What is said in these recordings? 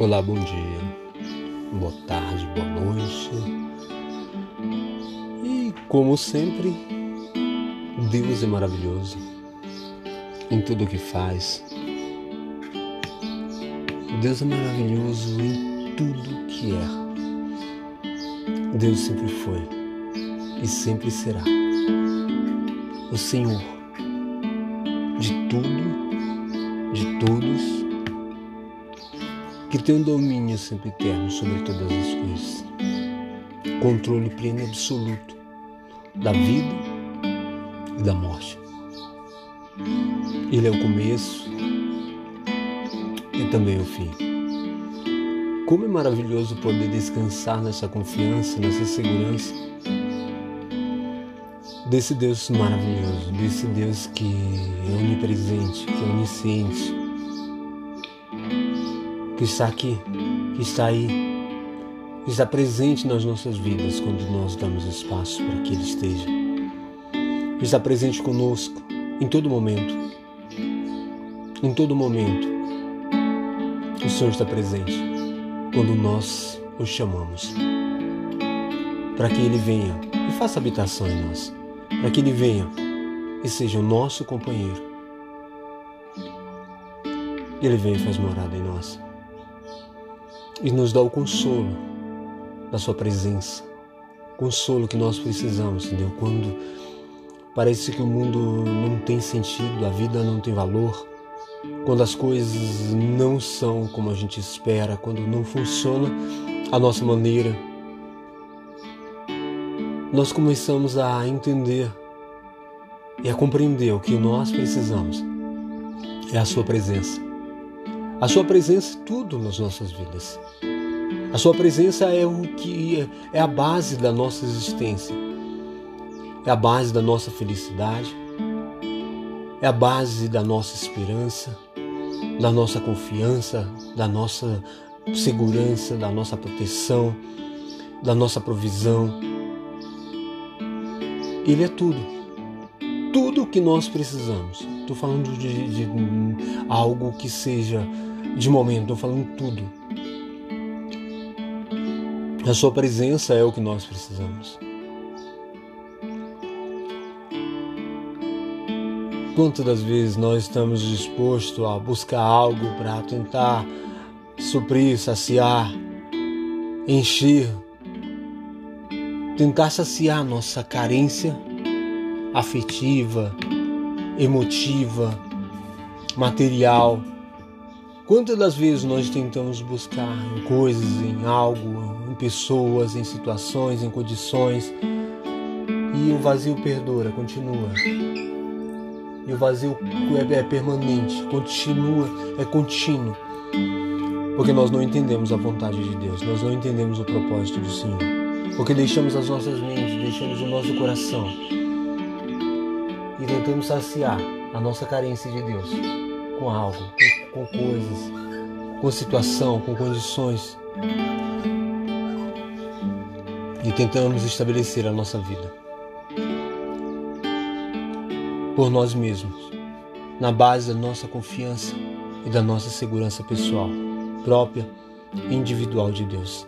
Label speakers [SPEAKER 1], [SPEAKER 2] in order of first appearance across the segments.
[SPEAKER 1] Olá, bom dia, boa tarde, boa noite. E como sempre, Deus é maravilhoso em tudo o que faz. Deus é maravilhoso em tudo que é. Deus sempre foi e sempre será o Senhor de tudo, de todos que tem um domínio sempre eterno sobre todas as coisas, controle pleno e absoluto da vida e da morte. Ele é o começo e também o fim. Como é maravilhoso poder descansar nessa confiança, nessa segurança desse Deus maravilhoso, desse Deus que é onipresente, que é onisciente, que está aqui, que está aí, que está presente nas nossas vidas quando nós damos espaço para que Ele esteja. Que está presente conosco em todo momento. Em todo momento. O Senhor está presente quando nós o chamamos. Para que Ele venha e faça habitação em nós. Para que Ele venha e seja o nosso companheiro. Ele vem e faz morada em nós e nos dá o consolo da Sua presença. Consolo que nós precisamos, entendeu? Quando parece que o mundo não tem sentido, a vida não tem valor, quando as coisas não são como a gente espera, quando não funciona a nossa maneira, nós começamos a entender e a compreender o que nós precisamos é a Sua presença. A Sua presença é tudo nas nossas vidas. A Sua presença é o que é a base da nossa existência, é a base da nossa felicidade, é a base da nossa esperança, da nossa confiança, da nossa segurança, da nossa proteção, da nossa provisão. Ele é tudo. Tudo o que nós precisamos. Estou falando de, de algo que seja de momento, estou falando tudo. A Sua presença é o que nós precisamos. Quantas das vezes nós estamos dispostos a buscar algo para tentar suprir, saciar, encher, tentar saciar nossa carência afetiva, emotiva, material Quantas das vezes nós tentamos buscar em coisas, em algo, em pessoas, em situações, em condições, e o vazio perdura, continua. E o vazio é, é permanente, continua, é contínuo. Porque nós não entendemos a vontade de Deus, nós não entendemos o propósito do Senhor. Porque deixamos as nossas mentes, deixamos o nosso coração e tentamos saciar a nossa carência de Deus com algo, com coisas, com situação, com condições. E tentamos estabelecer a nossa vida por nós mesmos, na base da nossa confiança e da nossa segurança pessoal, própria e individual de Deus.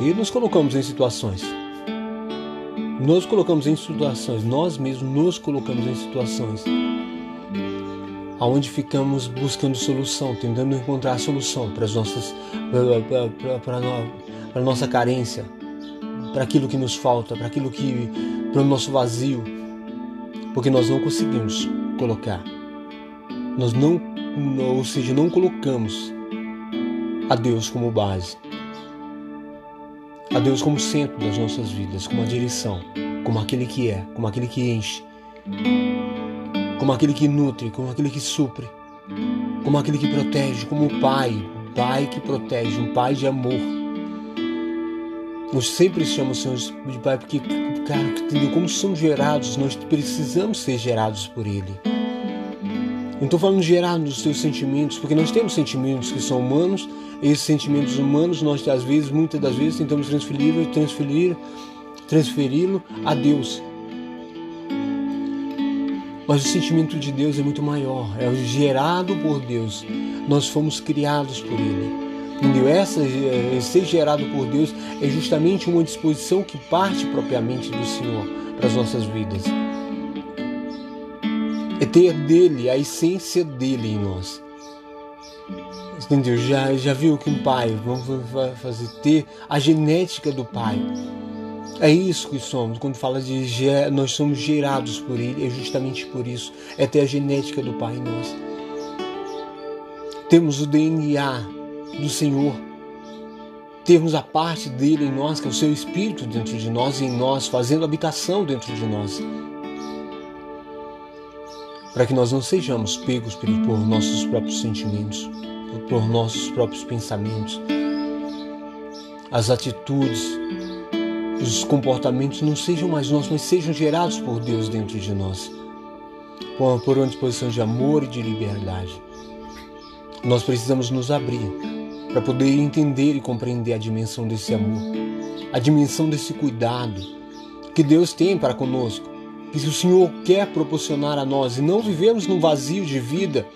[SPEAKER 1] E nos colocamos em situações. Nos colocamos em situações, nós mesmos nos colocamos em situações aonde ficamos buscando solução, tentando encontrar solução para as nossas para nossa carência, para aquilo que nos falta, para aquilo que para o nosso vazio, porque nós não conseguimos colocar. Nós não, ou seja, não colocamos a Deus como base. A Deus como centro das nossas vidas, como a direção, como aquele que é, como aquele que enche como aquele que nutre, como aquele que supre, como aquele que protege, como o Pai, um Pai que protege, um Pai de amor. Nós sempre chamamos o Senhor de Pai porque, cara, entendeu? Como somos gerados, nós precisamos ser gerados por Ele. Não estou falando gerar nos seus sentimentos, porque nós temos sentimentos que são humanos, e esses sentimentos humanos nós às vezes, muitas das vezes, tentamos transferir, transferir, transferi-lo a Deus. Mas o sentimento de Deus é muito maior, é gerado por Deus. Nós fomos criados por Ele. Entendeu? Essa, eh, ser gerado por Deus é justamente uma disposição que parte propriamente do Senhor para as nossas vidas. É ter dele, a essência dele em nós. Entendeu? Já, já viu que um pai, vamos fazer ter a genética do pai. É isso que somos. Quando fala de nós somos gerados por ele, é justamente por isso. É ter a genética do pai em nós. Temos o DNA do Senhor. Temos a parte dele em nós, que é o seu espírito dentro de nós e em nós, fazendo habitação dentro de nós. Para que nós não sejamos pegos por nossos próprios sentimentos, por nossos próprios pensamentos. As atitudes, os comportamentos não sejam mais nossos, mas sejam gerados por Deus dentro de nós. Por uma disposição de amor e de liberdade. Nós precisamos nos abrir para poder entender e compreender a dimensão desse amor, a dimensão desse cuidado que Deus tem para conosco, que o Senhor quer proporcionar a nós e não vivemos num vazio de vida,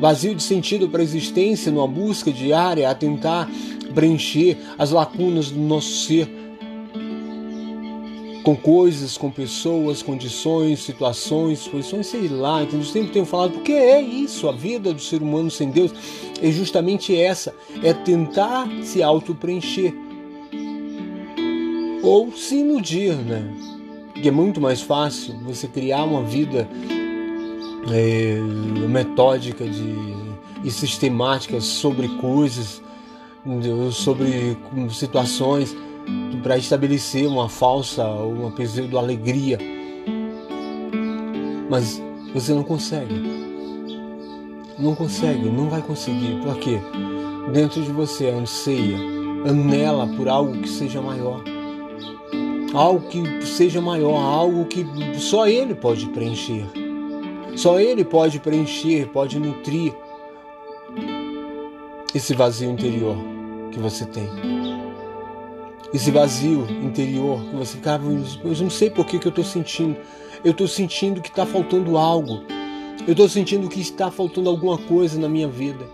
[SPEAKER 1] vazio de sentido para a existência, numa busca diária a tentar preencher as lacunas do nosso ser com coisas, com pessoas, condições, situações, posições, sei lá. Então, eu sempre tenho falado, porque é isso, a vida do ser humano sem Deus é justamente essa, é tentar se auto-preencher. Ou se iludir, né? Porque é muito mais fácil você criar uma vida é, metódica de, e sistemática sobre coisas, sobre situações para estabelecer uma falsa ou uma pseudo alegria. Mas você não consegue. Não consegue, não vai conseguir. Por quê? Dentro de você anseia, anela por algo que seja maior. Algo que seja maior, algo que só ele pode preencher. Só ele pode preencher, pode nutrir esse vazio interior que você tem esse vazio interior que você ficava, eu não sei por que, que eu estou sentindo. Eu estou sentindo que está faltando algo. Eu estou sentindo que está faltando alguma coisa na minha vida.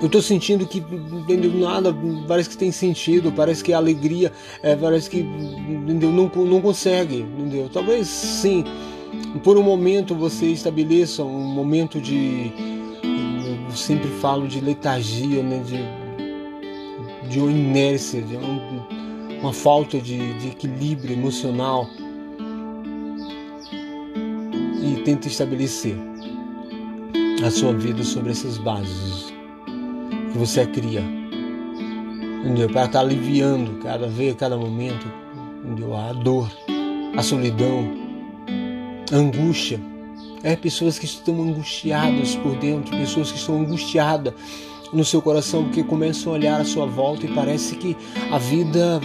[SPEAKER 1] Eu estou sentindo que entendeu, nada parece que tem sentido, parece que a alegria, é, parece que entendeu, não, não consegue. Entendeu? Talvez sim, por um momento você estabeleça um momento de. Eu sempre falo de letargia, né, de de uma inércia, de uma falta de, de equilíbrio emocional e tenta estabelecer a sua vida sobre essas bases que você cria, entendeu? Para estar tá aliviando cada vez, cada momento, entendeu? A dor, a solidão, a angústia. É pessoas que estão angustiadas por dentro, pessoas que estão angustiadas no seu coração porque começam a olhar à sua volta e parece que a vida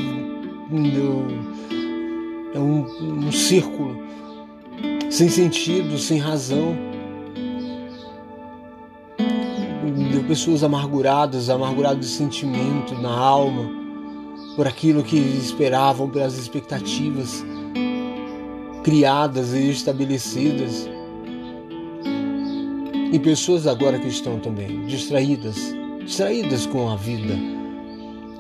[SPEAKER 1] é um, um círculo sem sentido, sem razão. Pessoas amarguradas, amarguradas de sentimento na alma, por aquilo que esperavam, pelas expectativas criadas e estabelecidas. E pessoas agora que estão também distraídas, distraídas com a vida.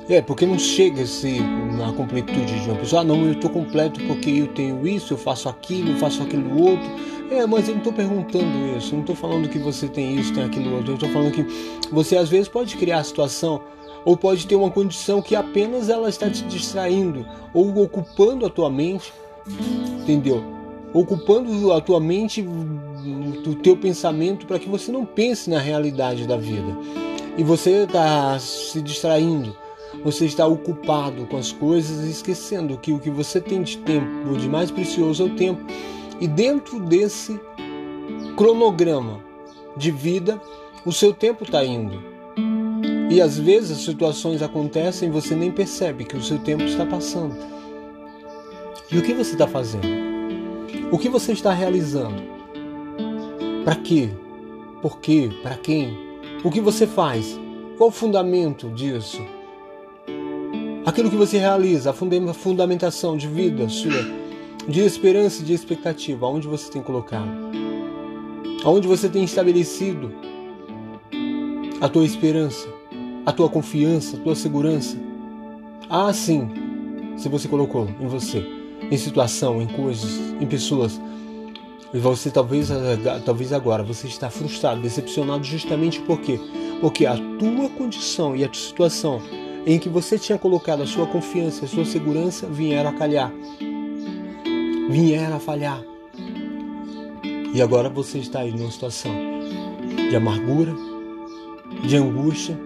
[SPEAKER 1] É, porque não chega se na completude de uma pessoa, ah, não, eu estou completo porque eu tenho isso, eu faço aquilo, eu faço aquilo outro. É, mas eu não estou perguntando isso, eu não estou falando que você tem isso, tem aquilo outro, eu estou falando que você às vezes pode criar a situação ou pode ter uma condição que apenas ela está te distraindo ou ocupando a tua mente, entendeu? Ocupando a tua mente, o teu pensamento para que você não pense na realidade da vida e você está se distraindo, você está ocupado com as coisas e esquecendo que o que você tem de tempo, de mais precioso é o tempo. E dentro desse cronograma de vida, o seu tempo está indo. E às vezes as situações acontecem e você nem percebe que o seu tempo está passando. E o que você está fazendo? O que você está realizando? Para quê? Por quê? Para quem? O que você faz? Qual o fundamento disso? Aquilo que você realiza, a fundamentação de vida sua, de esperança e de expectativa, aonde você tem colocado? Aonde você tem estabelecido a tua esperança, a tua confiança, a tua segurança? Ah, sim, se você colocou em você, em situação, em coisas, em pessoas, e você talvez, talvez agora você está frustrado, decepcionado justamente por quê? Porque a tua condição e a tua situação em que você tinha colocado a sua confiança, a sua segurança, vieram a calhar. Vieram a falhar. E agora você está aí numa situação de amargura, de angústia.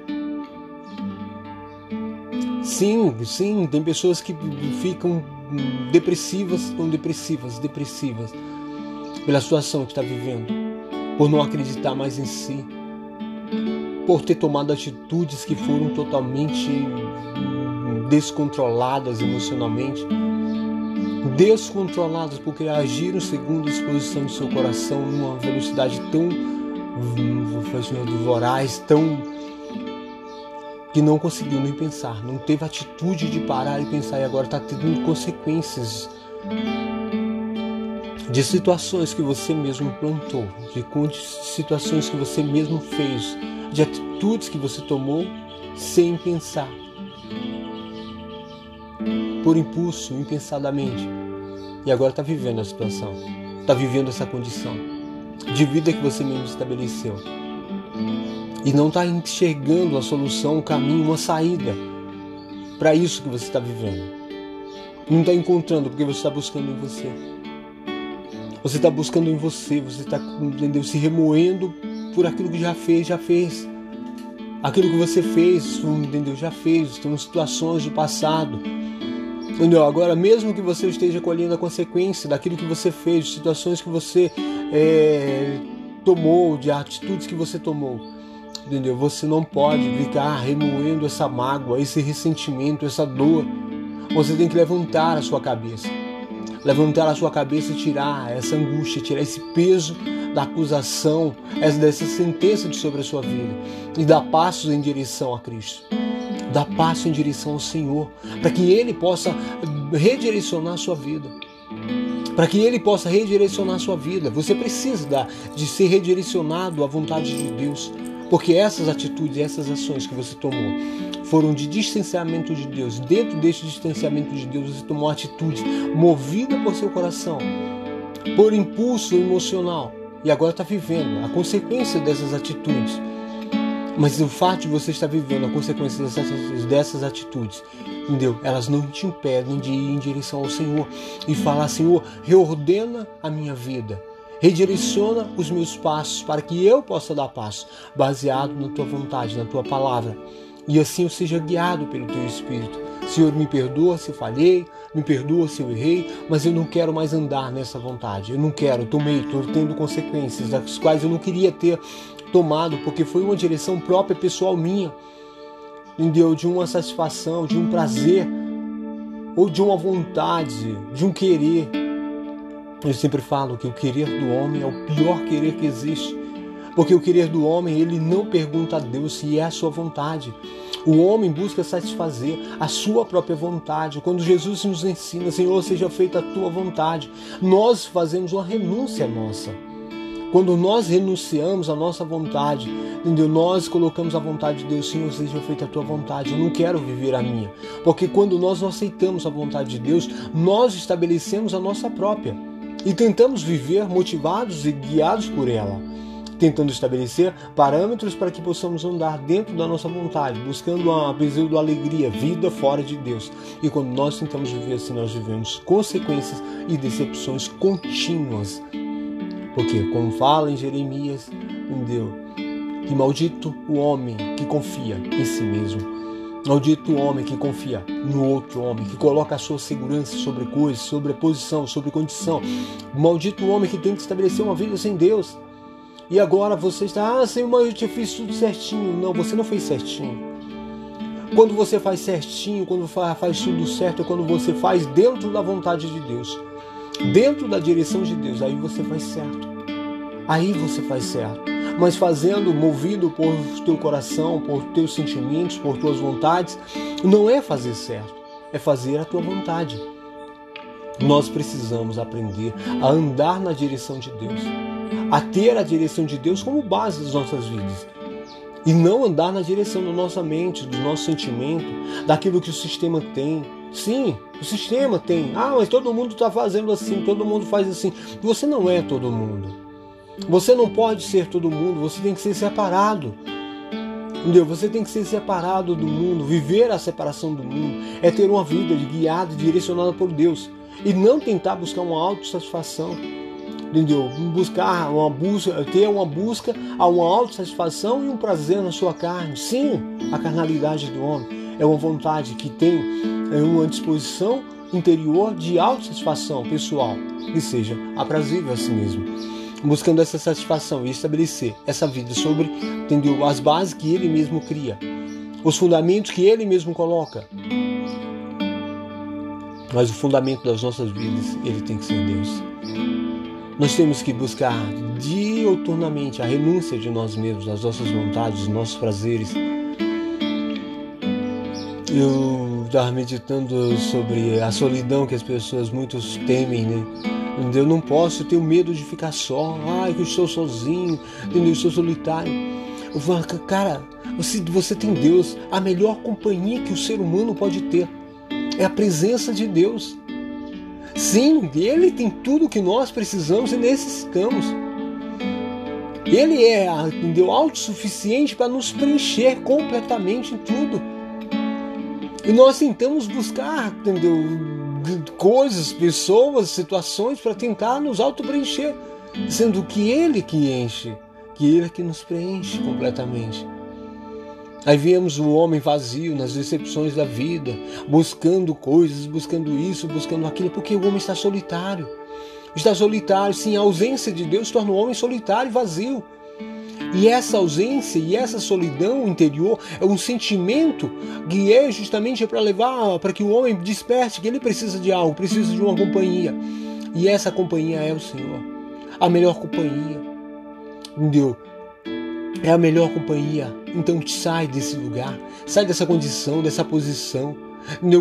[SPEAKER 1] Sim, sim, tem pessoas que ficam depressivas, estão depressivas, depressivas pela situação que está vivendo, por não acreditar mais em si, por ter tomado atitudes que foram totalmente descontroladas emocionalmente, descontroladas porque agiram segundo a disposição do seu coração numa velocidade tão voraz, tão que não conseguiu nem pensar, não teve atitude de parar e pensar e agora está tendo consequências de situações que você mesmo plantou, de situações que você mesmo fez, de atitudes que você tomou sem pensar, por impulso, impensadamente, e agora está vivendo a situação, está vivendo essa condição de vida que você mesmo estabeleceu e não está enxergando a solução, um caminho, uma saída para isso que você está vivendo. Não está encontrando porque você está buscando em você. Você está buscando em você, você está se remoendo por aquilo que já fez, já fez. Aquilo que você fez, entendeu, já fez. Tem situações do passado. Entendeu? Agora, mesmo que você esteja colhendo a consequência daquilo que você fez, situações que você é, tomou, de atitudes que você tomou, entendeu? Você não pode ficar remoendo essa mágoa, esse ressentimento, essa dor. Você tem que levantar a sua cabeça levantar a sua cabeça e tirar essa angústia, tirar esse peso da acusação, dessa sentença sobre a sua vida e dar passos em direção a Cristo. Dar passo em direção ao Senhor, para que Ele possa redirecionar a sua vida. Para que Ele possa redirecionar a sua vida. Você precisa de ser redirecionado à vontade de Deus. Porque essas atitudes, essas ações que você tomou foram de distanciamento de Deus. Dentro deste distanciamento de Deus, você tomou atitude movida por seu coração, por impulso emocional. E agora está vivendo a consequência dessas atitudes. Mas o fato de você estar vivendo a consequência dessas, dessas atitudes, entendeu? Elas não te impedem de ir em direção ao Senhor e falar: Senhor, reordena a minha vida Redireciona os meus passos para que eu possa dar passo, baseado na tua vontade, na tua palavra. E assim eu seja guiado pelo teu Espírito. Senhor, me perdoa se falhei, me perdoa se eu errei, mas eu não quero mais andar nessa vontade. Eu não quero, tomei, estou tendo consequências das quais eu não queria ter tomado, porque foi uma direção própria, pessoal minha. Entendeu? De uma satisfação, de um prazer, ou de uma vontade, de um querer eu sempre falo que o querer do homem é o pior querer que existe. Porque o querer do homem, ele não pergunta a Deus se é a sua vontade. O homem busca satisfazer a sua própria vontade. Quando Jesus nos ensina, Senhor, seja feita a tua vontade, nós fazemos uma renúncia nossa. Quando nós renunciamos à nossa vontade, entendeu? Nós colocamos a vontade de Deus, Senhor, seja feita a tua vontade. Eu não quero viver a minha. Porque quando nós não aceitamos a vontade de Deus, nós estabelecemos a nossa própria e tentamos viver motivados e guiados por ela, tentando estabelecer parâmetros para que possamos andar dentro da nossa vontade, buscando uma pseudo alegria, vida fora de Deus. E quando nós tentamos viver assim, nós vivemos consequências e decepções contínuas. Porque, como fala em Jeremias, entendeu? Que maldito o homem que confia em si mesmo Maldito homem que confia no outro homem, que coloca a sua segurança sobre coisas, sobre posição, sobre condição. Maldito homem que tenta estabelecer uma vida sem Deus. E agora você está, ah, Senhor, mas eu te fiz tudo certinho. Não, você não fez certinho. Quando você faz certinho, quando faz tudo certo, é quando você faz dentro da vontade de Deus, dentro da direção de Deus, aí você faz certo. Aí você faz certo mas fazendo movido por teu coração, por teus sentimentos, por tuas vontades, não é fazer certo, é fazer a tua vontade. Nós precisamos aprender a andar na direção de Deus, a ter a direção de Deus como base das nossas vidas. E não andar na direção da nossa mente, do nosso sentimento, daquilo que o sistema tem. Sim, o sistema tem. Ah, mas todo mundo está fazendo assim, todo mundo faz assim. Você não é todo mundo. Você não pode ser todo mundo, você tem que ser separado. Entendeu? Você tem que ser separado do mundo, viver a separação do mundo, é ter uma vida guiada, direcionada por Deus e não tentar buscar uma autossatisfação. Entendeu? Buscar uma busca, ter uma busca a uma autossatisfação e um prazer na sua carne. Sim, a carnalidade do homem é uma vontade que tem é uma disposição interior de autossatisfação pessoal, que seja aprazível a si mesmo buscando essa satisfação e estabelecer essa vida sobre entendeu, as bases que ele mesmo cria, os fundamentos que ele mesmo coloca. Mas o fundamento das nossas vidas, ele tem que ser Deus. Nós temos que buscar dioturnamente a renúncia de nós mesmos, das nossas vontades, dos nossos prazeres. Eu estava meditando sobre a solidão que as pessoas muitos temem, né? Eu não posso, eu tenho medo de ficar só. Ai, que eu estou sozinho, entendeu? Eu estou solitário. Cara, você, você tem Deus. A melhor companhia que o ser humano pode ter é a presença de Deus. Sim, Ele tem tudo que nós precisamos e necessitamos. Ele é entendeu, autossuficiente para nos preencher completamente em tudo. E nós tentamos buscar, entendeu? Coisas, pessoas, situações para tentar nos auto-preencher, sendo que Ele que enche, que Ele que nos preenche completamente. Aí vemos o homem vazio nas decepções da vida, buscando coisas, buscando isso, buscando aquilo, porque o homem está solitário. Está solitário, sim, a ausência de Deus torna o homem solitário e vazio. E essa ausência e essa solidão interior é um sentimento que é justamente para levar para que o homem desperte que ele precisa de algo, precisa de uma companhia. E essa companhia é o Senhor. A melhor companhia. Entendeu? É a melhor companhia. Então sai desse lugar, sai dessa condição, dessa posição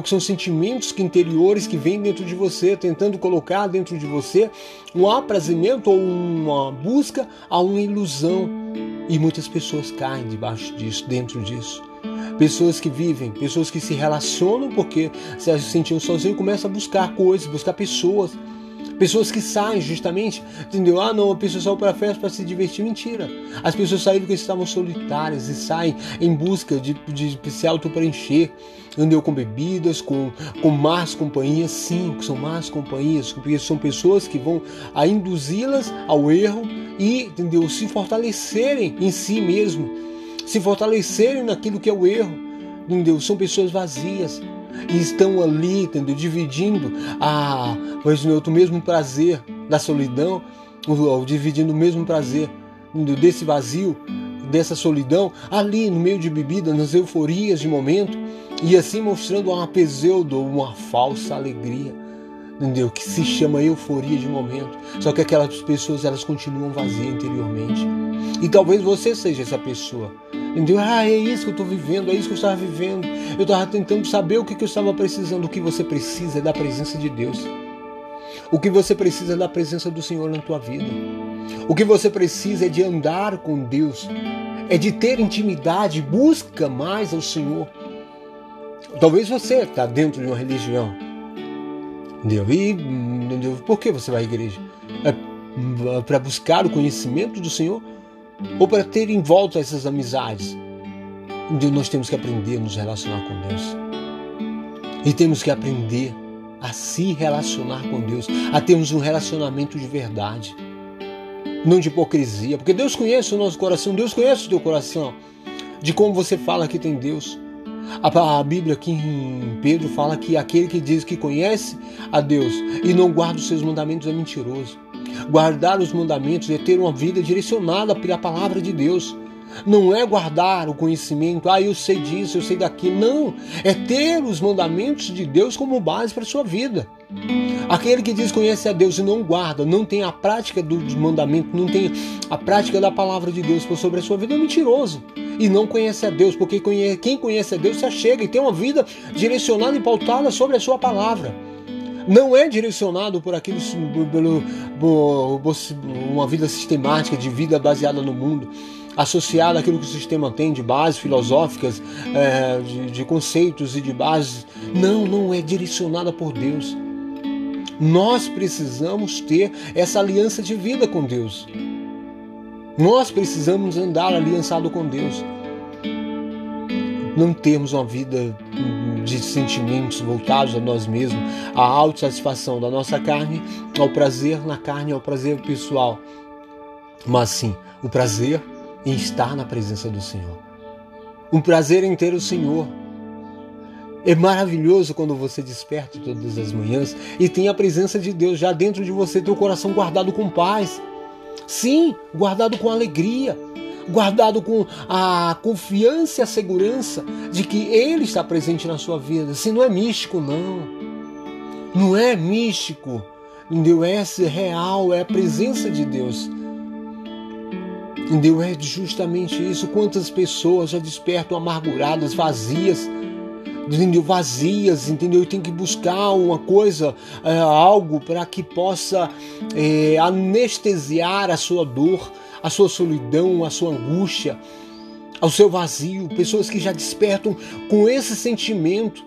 [SPEAKER 1] Que são sentimentos que interiores que vêm dentro de você, tentando colocar dentro de você um aprazimento ou uma busca a uma ilusão. E muitas pessoas caem debaixo disso, dentro disso. Pessoas que vivem, pessoas que se relacionam porque se sentiam sozinhos começam a buscar coisas, buscar pessoas Pessoas que saem justamente, entendeu? Ah, não, a pessoa saiu para a festa para se divertir. Mentira. As pessoas saíram porque estavam solitárias e saem em busca de, de, de se auto-preencher. Entendeu? Com bebidas, com, com más companhias. Sim, são más companhias, porque são pessoas que vão a induzi-las ao erro e, entendeu? Se fortalecerem em si mesmo. Se fortalecerem naquilo que é o erro. Entendeu? São pessoas vazias e estão ali, entendeu? Dividindo a, pois, o mesmo prazer da solidão, dividindo o mesmo prazer entendeu? desse vazio, dessa solidão, ali no meio de bebida, nas euforias de momento, e assim mostrando uma pseudo, uma falsa alegria, entendeu? Que se chama euforia de momento. Só que aquelas pessoas elas continuam vazias interiormente. E talvez você seja essa pessoa Entendeu? Ah, é isso que eu estou vivendo, é isso que eu estava vivendo. Eu estava tentando saber o que, que eu estava precisando. O que você precisa é da presença de Deus. O que você precisa é da presença do Senhor na tua vida. O que você precisa é de andar com Deus, é de ter intimidade, busca mais ao Senhor. Talvez você está dentro de uma religião. Entendeu? E entendeu? por que você vai à igreja? É para buscar o conhecimento do Senhor? Ou para ter em volta essas amizades. Então nós temos que aprender a nos relacionar com Deus. E temos que aprender a se relacionar com Deus, a termos um relacionamento de verdade, não de hipocrisia, porque Deus conhece o nosso coração, Deus conhece o teu coração, de como você fala que tem Deus. A Bíblia aqui em Pedro fala que aquele que diz que conhece a Deus e não guarda os seus mandamentos é mentiroso. Guardar os mandamentos é ter uma vida direcionada pela palavra de Deus. Não é guardar o conhecimento, ah, eu sei disso, eu sei daquilo. Não, é ter os mandamentos de Deus como base para a sua vida. Aquele que diz conhece a Deus e não guarda, não tem a prática dos mandamentos, não tem a prática da palavra de Deus sobre a sua vida, é mentiroso. E não conhece a Deus, porque quem conhece a Deus se achega e tem uma vida direcionada e pautada sobre a sua palavra. Não é direcionado por aquilo pelo, por uma vida sistemática de vida baseada no mundo, associada àquilo que o sistema tem de bases filosóficas, é, de, de conceitos e de bases. Não, não é direcionada por Deus. Nós precisamos ter essa aliança de vida com Deus. Nós precisamos andar aliançado com Deus. Não termos uma vida de sentimentos voltados a nós mesmos, à autossatisfação da nossa carne, ao prazer na carne, ao prazer pessoal. Mas sim, o prazer em estar na presença do Senhor. Um prazer em ter o Senhor. É maravilhoso quando você desperta todas as manhãs e tem a presença de Deus já dentro de você, teu coração guardado com paz. Sim, guardado com alegria, guardado com a confiança e a segurança de que Ele está presente na sua vida. Se não é místico, não. Não é místico. Entendeu? É real, é a presença de Deus. Entendeu? É justamente isso. Quantas pessoas já despertam amarguradas, vazias, entendeu? Vazias, entendeu? E tem que buscar uma coisa, é, algo para que possa é, anestesiar a sua dor, a sua solidão, a sua angústia, ao seu vazio. Pessoas que já despertam com esse sentimento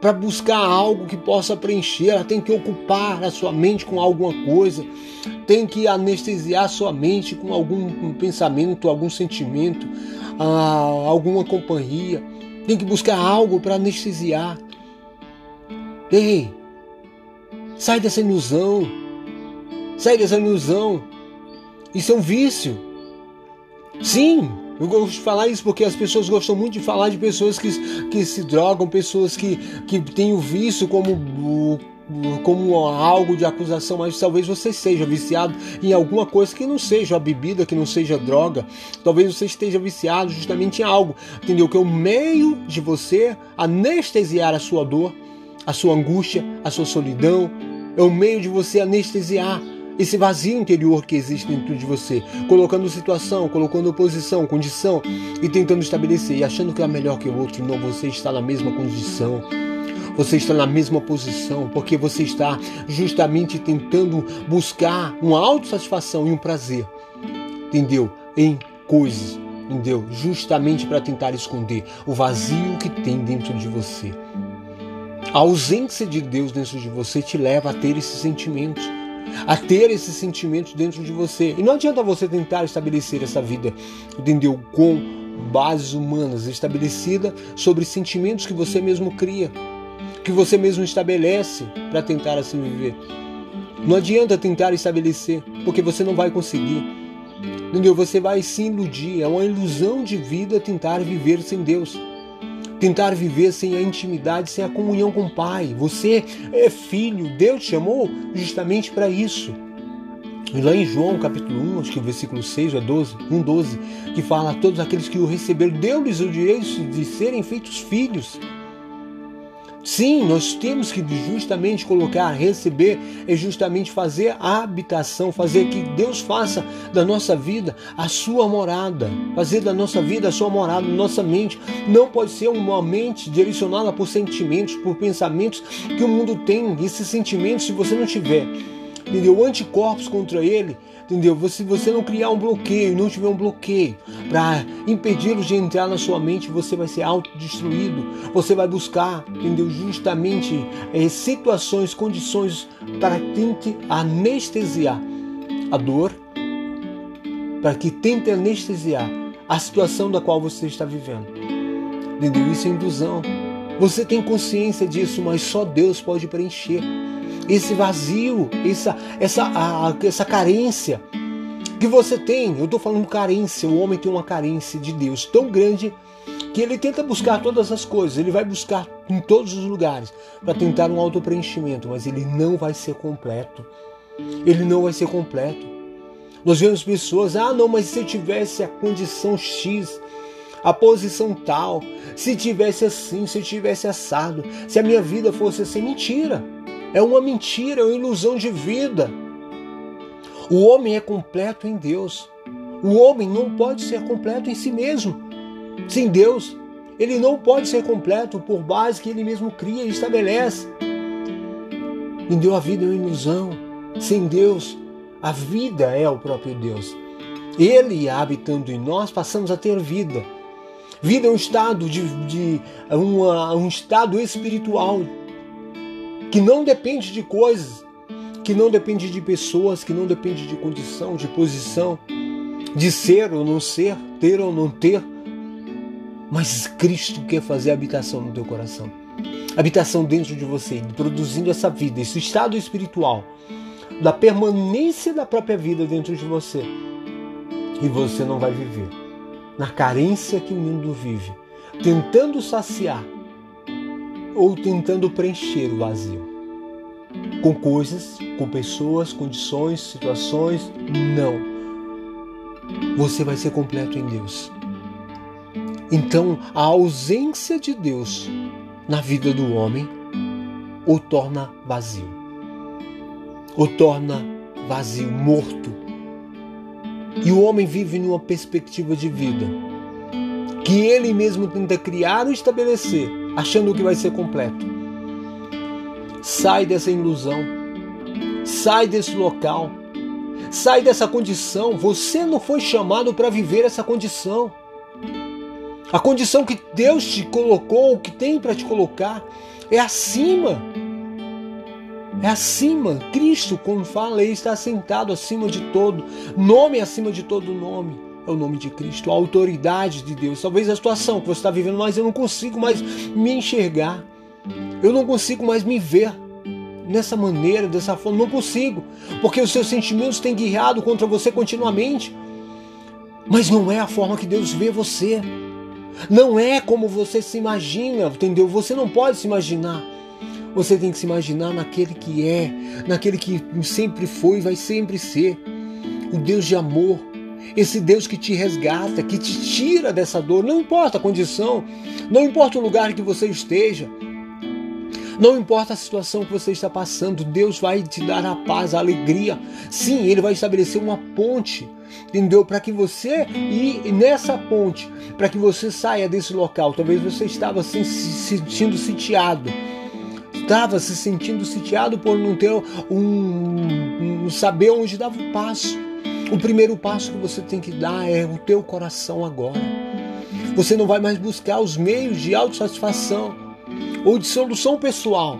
[SPEAKER 1] para buscar algo que possa preencher, ela tem que ocupar a sua mente com alguma coisa, tem que anestesiar a sua mente com algum pensamento, algum sentimento, alguma companhia tem que buscar algo para anestesiar. Ei, sai dessa ilusão. Sai dessa ilusão. Isso é um vício. Sim, eu gosto de falar isso porque as pessoas gostam muito de falar de pessoas que, que se drogam, pessoas que, que têm o vício como como algo de acusação, mas talvez você seja viciado em alguma coisa que não seja a bebida, que não seja droga. Talvez você esteja viciado justamente em algo, entendeu? Que é o meio de você anestesiar a sua dor, a sua angústia, a sua solidão. É o meio de você anestesiar esse vazio interior que existe dentro de você, colocando situação, colocando posição, condição e tentando estabelecer e achando que é melhor que o outro, não você está na mesma condição. Você está na mesma posição porque você está justamente tentando buscar uma autossatisfação e um prazer, entendeu? Em coisas, entendeu? Justamente para tentar esconder o vazio que tem dentro de você. A ausência de Deus dentro de você te leva a ter esses sentimentos, a ter esses sentimentos dentro de você. E não adianta você tentar estabelecer essa vida, entendeu? Com bases humanas estabelecidas sobre sentimentos que você mesmo cria que você mesmo estabelece para tentar assim viver. Não adianta tentar estabelecer, porque você não vai conseguir. Entendeu? Você vai se iludir. É uma ilusão de vida tentar viver sem Deus. Tentar viver sem a intimidade, sem a comunhão com o Pai. Você é filho. Deus te chamou justamente para isso. E lá em João capítulo 1, acho que o versículo 6 ou 12, 1, 12, que fala a todos aqueles que o receberam, deu-lhes o direito de serem feitos filhos. Sim, nós temos que justamente colocar, receber, é justamente fazer a habitação, fazer que Deus faça da nossa vida a sua morada, fazer da nossa vida a sua morada, nossa mente. Não pode ser uma mente direcionada por sentimentos, por pensamentos que o mundo tem. Esses sentimentos, se você não tiver, entendeu? Anticorpos contra ele, entendeu? Se você não criar um bloqueio, não tiver um bloqueio para impedi-los de entrar na sua mente, você vai ser autodestruído. Você vai buscar, entendeu? Justamente é, situações, condições para que tente anestesiar a dor, para que tente anestesiar a situação da qual você está vivendo. Entendeu? Isso é ilusão. Você tem consciência disso, mas só Deus pode preencher esse vazio, essa, essa, a, essa carência que você tem. Eu estou falando carência. O homem tem uma carência de Deus tão grande que ele tenta buscar todas as coisas. Ele vai buscar em todos os lugares para tentar um auto-preenchimento, mas ele não vai ser completo. Ele não vai ser completo. Nós vemos pessoas, ah, não, mas se eu tivesse a condição X, a posição tal, se tivesse assim, se tivesse assado, se a minha vida fosse assim, mentira. É uma mentira, é uma ilusão de vida. O homem é completo em Deus. O homem não pode ser completo em si mesmo. Sem Deus, ele não pode ser completo por base que ele mesmo cria e estabelece. Entendeu? A vida é uma ilusão. Sem Deus, a vida é o próprio Deus. Ele habitando em nós, passamos a ter vida. Vida é um estado de, de uma, um estado espiritual que não depende de coisas, que não depende de pessoas, que não depende de condição, de posição, de ser ou não ser, ter ou não ter. Mas Cristo quer fazer habitação no teu coração. Habitação dentro de você, produzindo essa vida, esse estado espiritual, da permanência da própria vida dentro de você. E você não vai viver na carência que o mundo vive, tentando saciar ou tentando preencher o vazio. Com coisas, com pessoas, condições, situações, não. Você vai ser completo em Deus. Então, a ausência de Deus na vida do homem o torna vazio, o torna vazio, morto. E o homem vive numa perspectiva de vida que ele mesmo tenta criar ou estabelecer, achando que vai ser completo. Sai dessa ilusão, sai desse local, sai dessa condição. Você não foi chamado para viver essa condição. A condição que Deus te colocou, que tem para te colocar, é acima. É acima. Cristo, como fala, está sentado acima de todo. Nome acima de todo nome. É o nome de Cristo, a autoridade de Deus. Talvez a situação que você está vivendo, mas eu não consigo mais me enxergar. Eu não consigo mais me ver nessa maneira, dessa forma. Não consigo. Porque os seus sentimentos têm guiado contra você continuamente. Mas não é a forma que Deus vê você. Não é como você se imagina, entendeu? Você não pode se imaginar. Você tem que se imaginar naquele que é, naquele que sempre foi e vai sempre ser. O Deus de amor, esse Deus que te resgata, que te tira dessa dor, não importa a condição, não importa o lugar que você esteja, não importa a situação que você está passando, Deus vai te dar a paz, a alegria. Sim, Ele vai estabelecer uma ponte entendeu? Para que você e nessa ponte, para que você saia desse local. Talvez você estava se sentindo sitiado, estava se sentindo sitiado por não ter um, um saber onde dava o passo. O primeiro passo que você tem que dar é o teu coração agora. Você não vai mais buscar os meios de autossatisfação ou de solução pessoal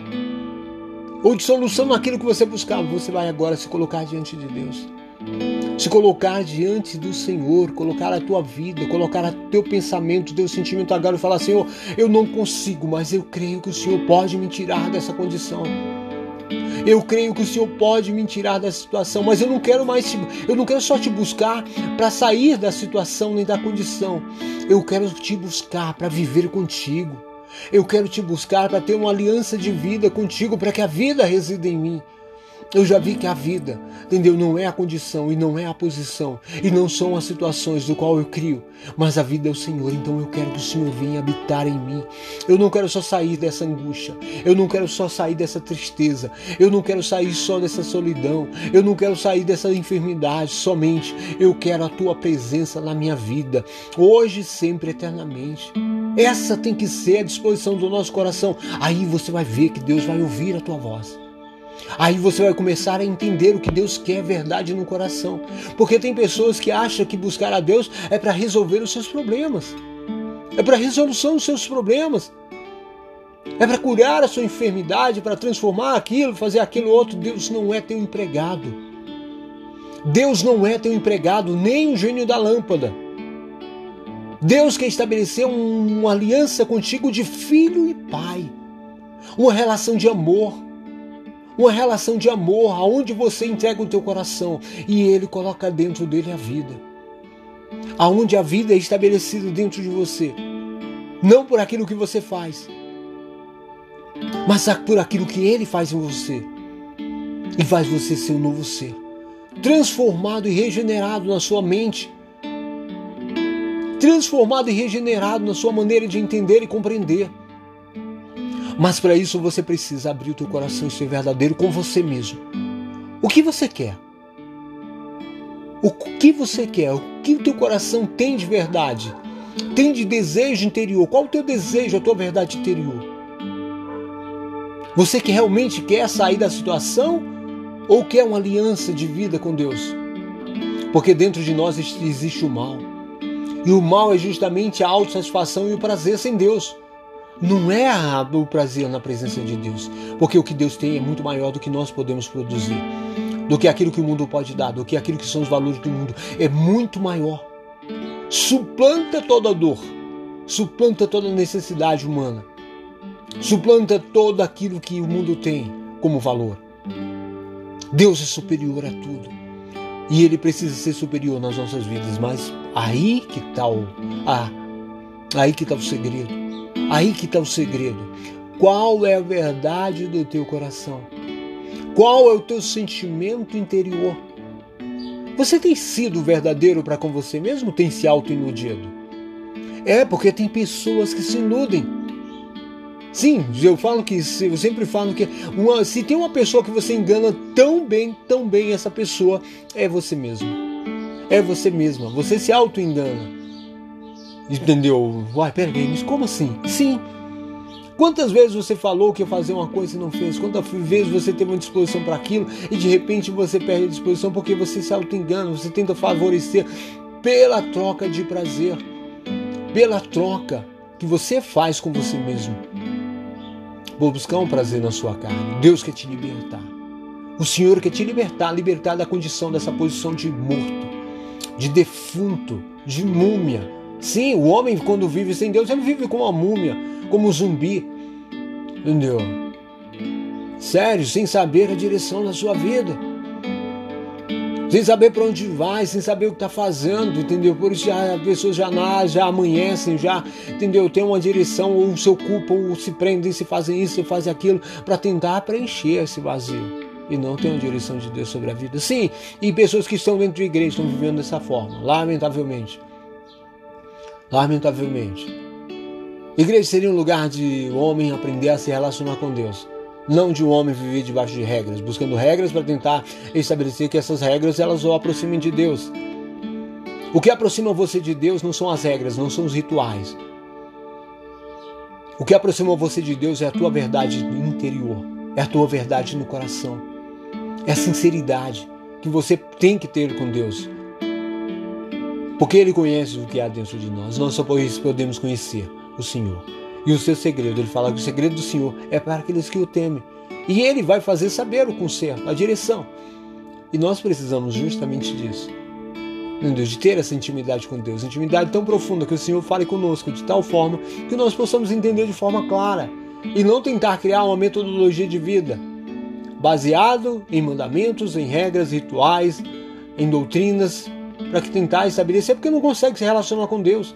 [SPEAKER 1] ou de solução naquilo que você buscava. Você vai agora se colocar diante de Deus se colocar diante do Senhor, colocar a tua vida, colocar o teu pensamento, teu sentimento agora e falar: Senhor, eu não consigo, mas eu creio que o Senhor pode me tirar dessa condição. Eu creio que o Senhor pode me tirar dessa situação, mas eu não quero mais, te, eu não quero só te buscar para sair da situação nem da condição. Eu quero te buscar para viver contigo. Eu quero te buscar para ter uma aliança de vida contigo, para que a vida resida em mim. Eu já vi que a vida, entendeu? Não é a condição e não é a posição e não são as situações do qual eu crio, mas a vida é o Senhor. Então eu quero que o Senhor venha habitar em mim. Eu não quero só sair dessa angústia. Eu não quero só sair dessa tristeza. Eu não quero sair só dessa solidão. Eu não quero sair dessa enfermidade somente. Eu quero a tua presença na minha vida, hoje, sempre, eternamente. Essa tem que ser a disposição do nosso coração. Aí você vai ver que Deus vai ouvir a tua voz. Aí você vai começar a entender o que Deus quer verdade no coração. Porque tem pessoas que acham que buscar a Deus é para resolver os seus problemas. É para resolução dos seus problemas. É para curar a sua enfermidade, para transformar aquilo, fazer aquilo outro. Deus não é teu empregado. Deus não é teu empregado, nem o gênio da lâmpada. Deus quer estabelecer uma aliança contigo de filho e pai. Uma relação de amor uma relação de amor, aonde você entrega o teu coração e ele coloca dentro dele a vida. Aonde a vida é estabelecida dentro de você, não por aquilo que você faz, mas por aquilo que ele faz em você e faz você ser um novo ser, transformado e regenerado na sua mente, transformado e regenerado na sua maneira de entender e compreender. Mas para isso você precisa abrir o teu coração e ser verdadeiro com você mesmo. O que você quer? O que você quer? O que o teu coração tem de verdade? Tem de desejo interior? Qual o teu desejo, a tua verdade interior? Você que realmente quer sair da situação ou quer uma aliança de vida com Deus? Porque dentro de nós existe o mal. E o mal é justamente a autossatisfação e o prazer sem Deus. Não é o prazer na presença de Deus, porque o que Deus tem é muito maior do que nós podemos produzir, do que aquilo que o mundo pode dar, do que aquilo que são os valores do mundo. É muito maior. Suplanta toda dor, suplanta toda necessidade humana, suplanta todo aquilo que o mundo tem como valor. Deus é superior a tudo. E ele precisa ser superior nas nossas vidas, mas aí que está o, aí que tá o segredo. Aí que está o segredo. Qual é a verdade do teu coração? Qual é o teu sentimento interior? Você tem sido verdadeiro para com você mesmo? Tem se auto-iludido? É porque tem pessoas que se iludem. Sim, eu falo que eu sempre falo que uma, se tem uma pessoa que você engana tão bem, tão bem, essa pessoa é você mesmo. É você mesma. Você se auto-engana. Entendeu? Uai, peraí, mas como assim? Sim. Quantas vezes você falou que ia fazer uma coisa e não fez? Quantas vezes você teve uma disposição para aquilo e de repente você perde a disposição porque você se auto-engana, você tenta favorecer pela troca de prazer, pela troca que você faz com você mesmo. Vou buscar um prazer na sua carne. Deus quer te libertar. O Senhor quer te libertar, libertar da condição dessa posição de morto, de defunto, de múmia, Sim, o homem, quando vive sem Deus, ele vive como uma múmia, como um zumbi. Entendeu? Sério, sem saber a direção da sua vida. Sem saber para onde vai, sem saber o que está fazendo, entendeu? Por isso já, as pessoas já já amanhecem, já, entendeu? Tem uma direção, ou se ocupam, ou se prendem, se fazem isso, se fazem aquilo, para tentar preencher esse vazio. E não tem uma direção de Deus sobre a vida. Sim, e pessoas que estão dentro de igreja estão vivendo dessa forma, lamentavelmente lamentavelmente. Igreja seria um lugar de o homem aprender a se relacionar com Deus, não de um homem viver debaixo de regras, buscando regras para tentar estabelecer que essas regras elas o aproximem de Deus. O que aproxima você de Deus não são as regras, não são os rituais. O que aproxima você de Deus é a tua verdade interior, é a tua verdade no coração, é a sinceridade que você tem que ter com Deus. Porque Ele conhece o que há dentro de nós. Nós só podemos conhecer o Senhor. E o seu segredo, ele fala que o segredo do Senhor é para aqueles que o temem. E Ele vai fazer saber o conserto, a direção. E nós precisamos justamente disso. Deus, de ter essa intimidade com Deus, intimidade tão profunda que o Senhor fale conosco de tal forma que nós possamos entender de forma clara e não tentar criar uma metodologia de vida baseado em mandamentos, em regras, rituais, em doutrinas para que tentar estabelecer, porque não consegue se relacionar com Deus.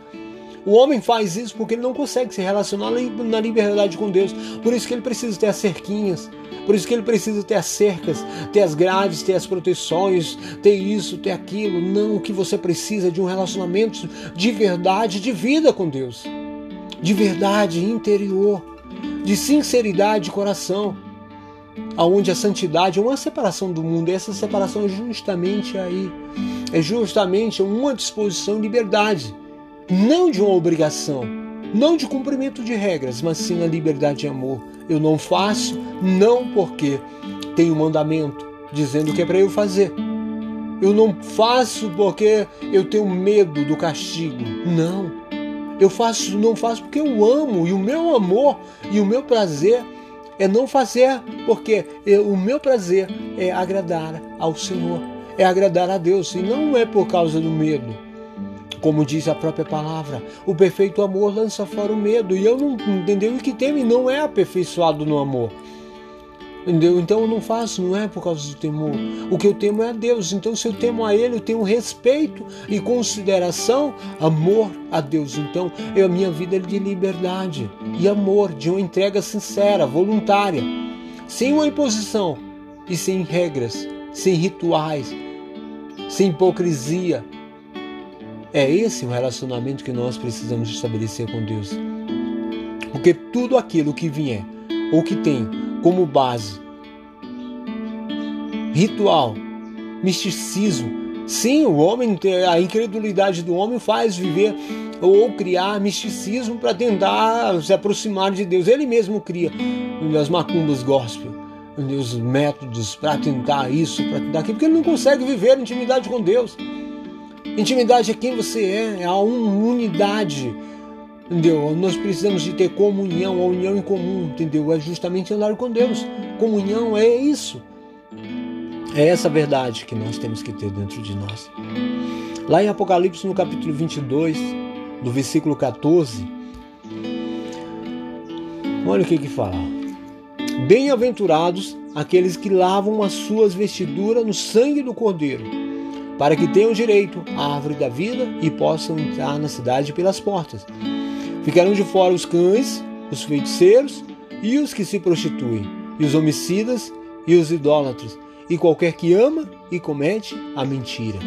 [SPEAKER 1] O homem faz isso porque ele não consegue se relacionar na liberdade com Deus. Por isso que ele precisa ter as cerquinhas. Por isso que ele precisa ter as cercas, ter as grades, ter as proteções, ter isso, ter aquilo. Não, o que você precisa é de um relacionamento de verdade, de vida com Deus. De verdade interior, de sinceridade de coração. Aonde a santidade é uma separação do mundo, e essa separação é justamente aí é justamente uma disposição de liberdade, não de uma obrigação, não de cumprimento de regras, mas sim a liberdade de amor. Eu não faço, não porque tem um mandamento dizendo que é para eu fazer. Eu não faço porque eu tenho medo do castigo. Não. Eu faço, não faço porque eu amo e o meu amor e o meu prazer é não fazer porque eu, o meu prazer é agradar ao Senhor é agradar a Deus e não é por causa do medo. Como diz a própria palavra, o perfeito amor lança fora o medo. E eu não entendeu o que teme não é aperfeiçoado no amor. Entendeu? Então eu não faço, não é por causa do temor. O que eu temo é a Deus. Então, se eu temo a Ele, eu tenho respeito e consideração, amor a Deus. Então, eu, a minha vida é de liberdade e amor, de uma entrega sincera, voluntária, sem uma imposição e sem regras, sem rituais, sem hipocrisia. É esse o relacionamento que nós precisamos estabelecer com Deus. Porque tudo aquilo que vier ou que tem como base ritual, misticismo, sim, o homem, a incredulidade do homem faz viver ou criar misticismo para tentar se aproximar de Deus. Ele mesmo cria as macumbas gospel, os métodos para tentar isso, para tentar aquilo, porque ele não consegue viver intimidade com Deus. Intimidade é quem você é, é a unidade. Entendeu? Nós precisamos de ter comunhão, a união em comum, entendeu? É justamente andar com Deus. Comunhão é isso. É essa verdade que nós temos que ter dentro de nós. Lá em Apocalipse, no capítulo 22, do versículo 14, olha o que que fala. Bem-aventurados aqueles que lavam as suas vestiduras no sangue do Cordeiro, para que tenham direito à árvore da vida e possam entrar na cidade pelas portas. Ficarão de fora os cães, os feiticeiros e os que se prostituem, e os homicidas e os idólatras, e qualquer que ama e comete a mentira.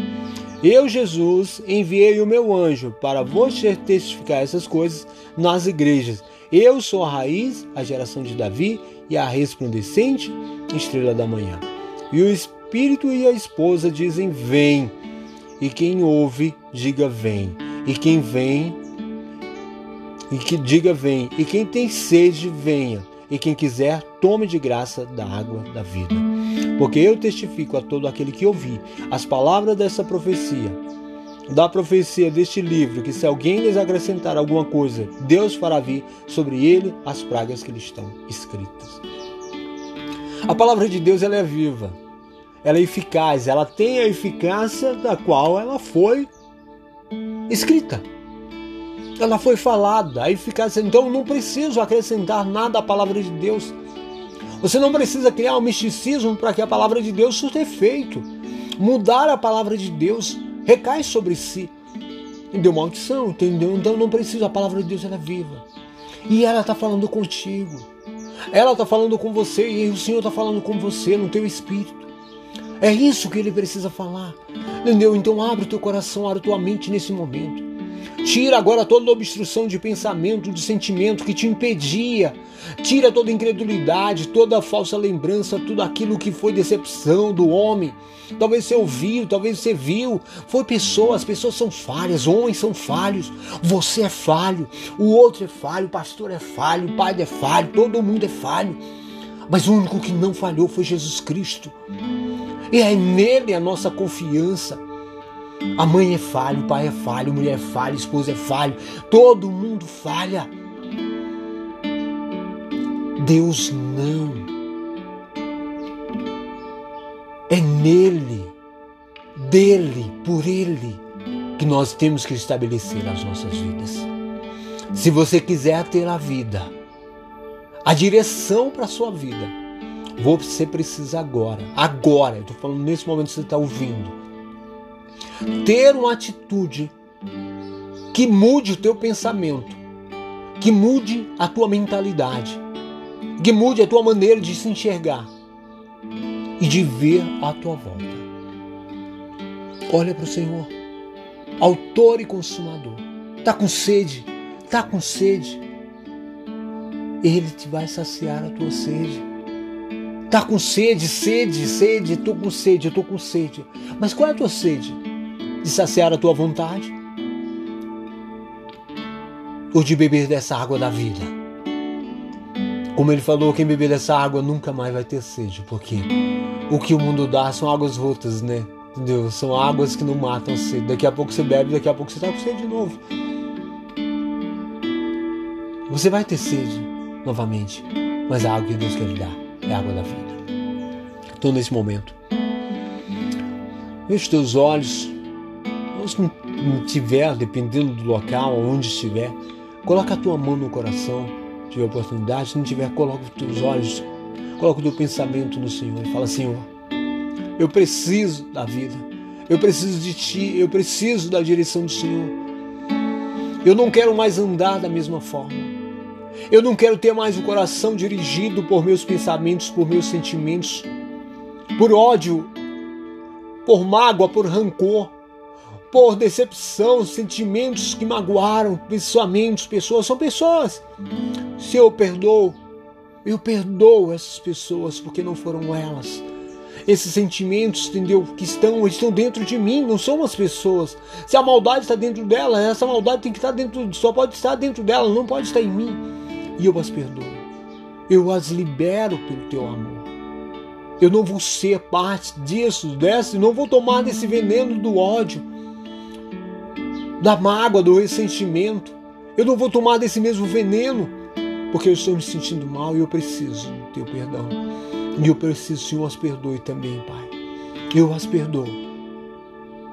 [SPEAKER 1] Eu, Jesus, enviei o meu anjo para vos testificar essas coisas nas igrejas. Eu sou a raiz, a geração de Davi e a resplandecente estrela da manhã. E o Espírito e a esposa dizem: Vem. E quem ouve, diga: Vem. E quem vem, e que diga: Vem. E quem tem sede, venha. E quem quiser, tome de graça da água da vida. Porque eu testifico a todo aquele que ouvir as palavras dessa profecia, da profecia deste livro, que se alguém lhes acrescentar alguma coisa, Deus fará vir sobre ele as pragas que lhe estão escritas. A palavra de Deus ela é viva, ela é eficaz, ela tem a eficácia da qual ela foi escrita. Ela foi falada, a eficácia. Então não preciso acrescentar nada à palavra de Deus. Você não precisa criar um misticismo para que a palavra de Deus surta efeito. Mudar a palavra de Deus recai sobre si. Deu maldição, entendeu? Então não precisa, a palavra de Deus ela é viva. E ela está falando contigo. Ela está falando com você e o Senhor está falando com você no teu espírito. É isso que ele precisa falar. Entendeu? Então abre o teu coração, abre a tua mente nesse momento. Tira agora toda obstrução de pensamento, de sentimento que te impedia. Tira toda incredulidade, toda falsa lembrança, tudo aquilo que foi decepção do homem. Talvez você ouviu, talvez você viu. Foi pessoas, as pessoas são falhas, homens são falhos. Você é falho, o outro é falho, o pastor é falho, o pai é falho, todo mundo é falho. Mas o único que não falhou foi Jesus Cristo. E é nele a nossa confiança. A mãe é falha, o pai é falho, a mulher é falha, a esposa é falha, todo mundo falha. Deus não. É nele, dele, por ele, que nós temos que estabelecer as nossas vidas. Se você quiser ter a vida, a direção para a sua vida, você precisa agora, agora, eu estou falando nesse momento que você está ouvindo, ter uma atitude que mude o teu pensamento, que mude a tua mentalidade, que mude a tua maneira de se enxergar e de ver a tua volta. Olha para o Senhor, autor e consumador. Tá com sede, tá com sede. Ele te vai saciar a tua sede. Tá com sede, sede, sede, tô com sede, eu tô com sede. Mas qual é a tua sede? De saciar a tua vontade? Ou de beber dessa água da vida? Como ele falou, quem beber dessa água nunca mais vai ter sede, porque o que o mundo dá são águas rotas, né? Entendeu? São águas que não matam sede. Daqui a pouco você bebe, daqui a pouco você está com sede de novo. Você vai ter sede novamente, mas a água que Deus quer lhe dar é a água da vida. Então, nesse momento, feche os teus olhos, se não tiver, dependendo do local, onde estiver, coloca a tua mão no coração, se tiver oportunidade. Se não tiver, coloca os teus olhos, coloca o teu pensamento no Senhor e fala: Senhor, eu preciso da vida, eu preciso de Ti, eu preciso da direção do Senhor. Eu não quero mais andar da mesma forma. Eu não quero ter mais o coração dirigido por meus pensamentos, por meus sentimentos, por ódio, por mágoa, por rancor por decepção, sentimentos que magoaram, pensamentos, pessoas, são pessoas. Se eu perdoo, eu perdoo essas pessoas porque não foram elas. esses sentimentos, entendeu? Que estão, estão dentro de mim, não são as pessoas. Se a maldade está dentro dela, essa maldade tem que estar dentro, só pode estar dentro dela, não pode estar em mim. E eu as perdoo. Eu as libero pelo teu amor. Eu não vou ser parte disso, desse, não vou tomar desse veneno do ódio, da mágoa, do ressentimento. Eu não vou tomar desse mesmo veneno, porque eu estou me sentindo mal e eu preciso do teu perdão. E eu preciso Senhor as perdoe também, Pai. Eu as perdoo.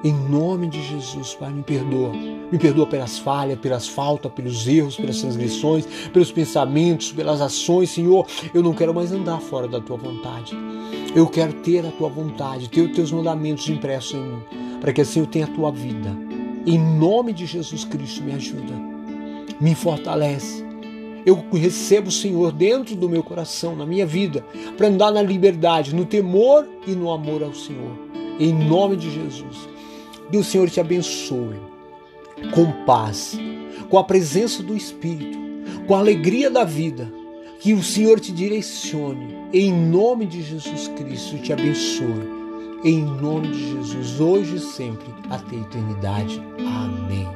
[SPEAKER 1] Em nome de Jesus, Pai, me perdoa. Me perdoa pelas falhas, pelas faltas, pelos erros, pelas transgressões, pelos pensamentos, pelas ações, Senhor. Eu não quero mais andar fora da tua vontade. Eu quero ter a tua vontade, ter os teus mandamentos impressos em mim, para que assim eu tenha a tua vida. Em nome de Jesus Cristo, me ajuda. Me fortalece eu recebo o Senhor dentro do meu coração, na minha vida, para andar na liberdade, no temor e no amor ao Senhor. Em nome de Jesus. Que o Senhor te abençoe com paz, com a presença do Espírito, com a alegria da vida. Que o Senhor te direcione. Em nome de Jesus Cristo, te abençoe. Em nome de Jesus, hoje e sempre, até a eternidade. Amém.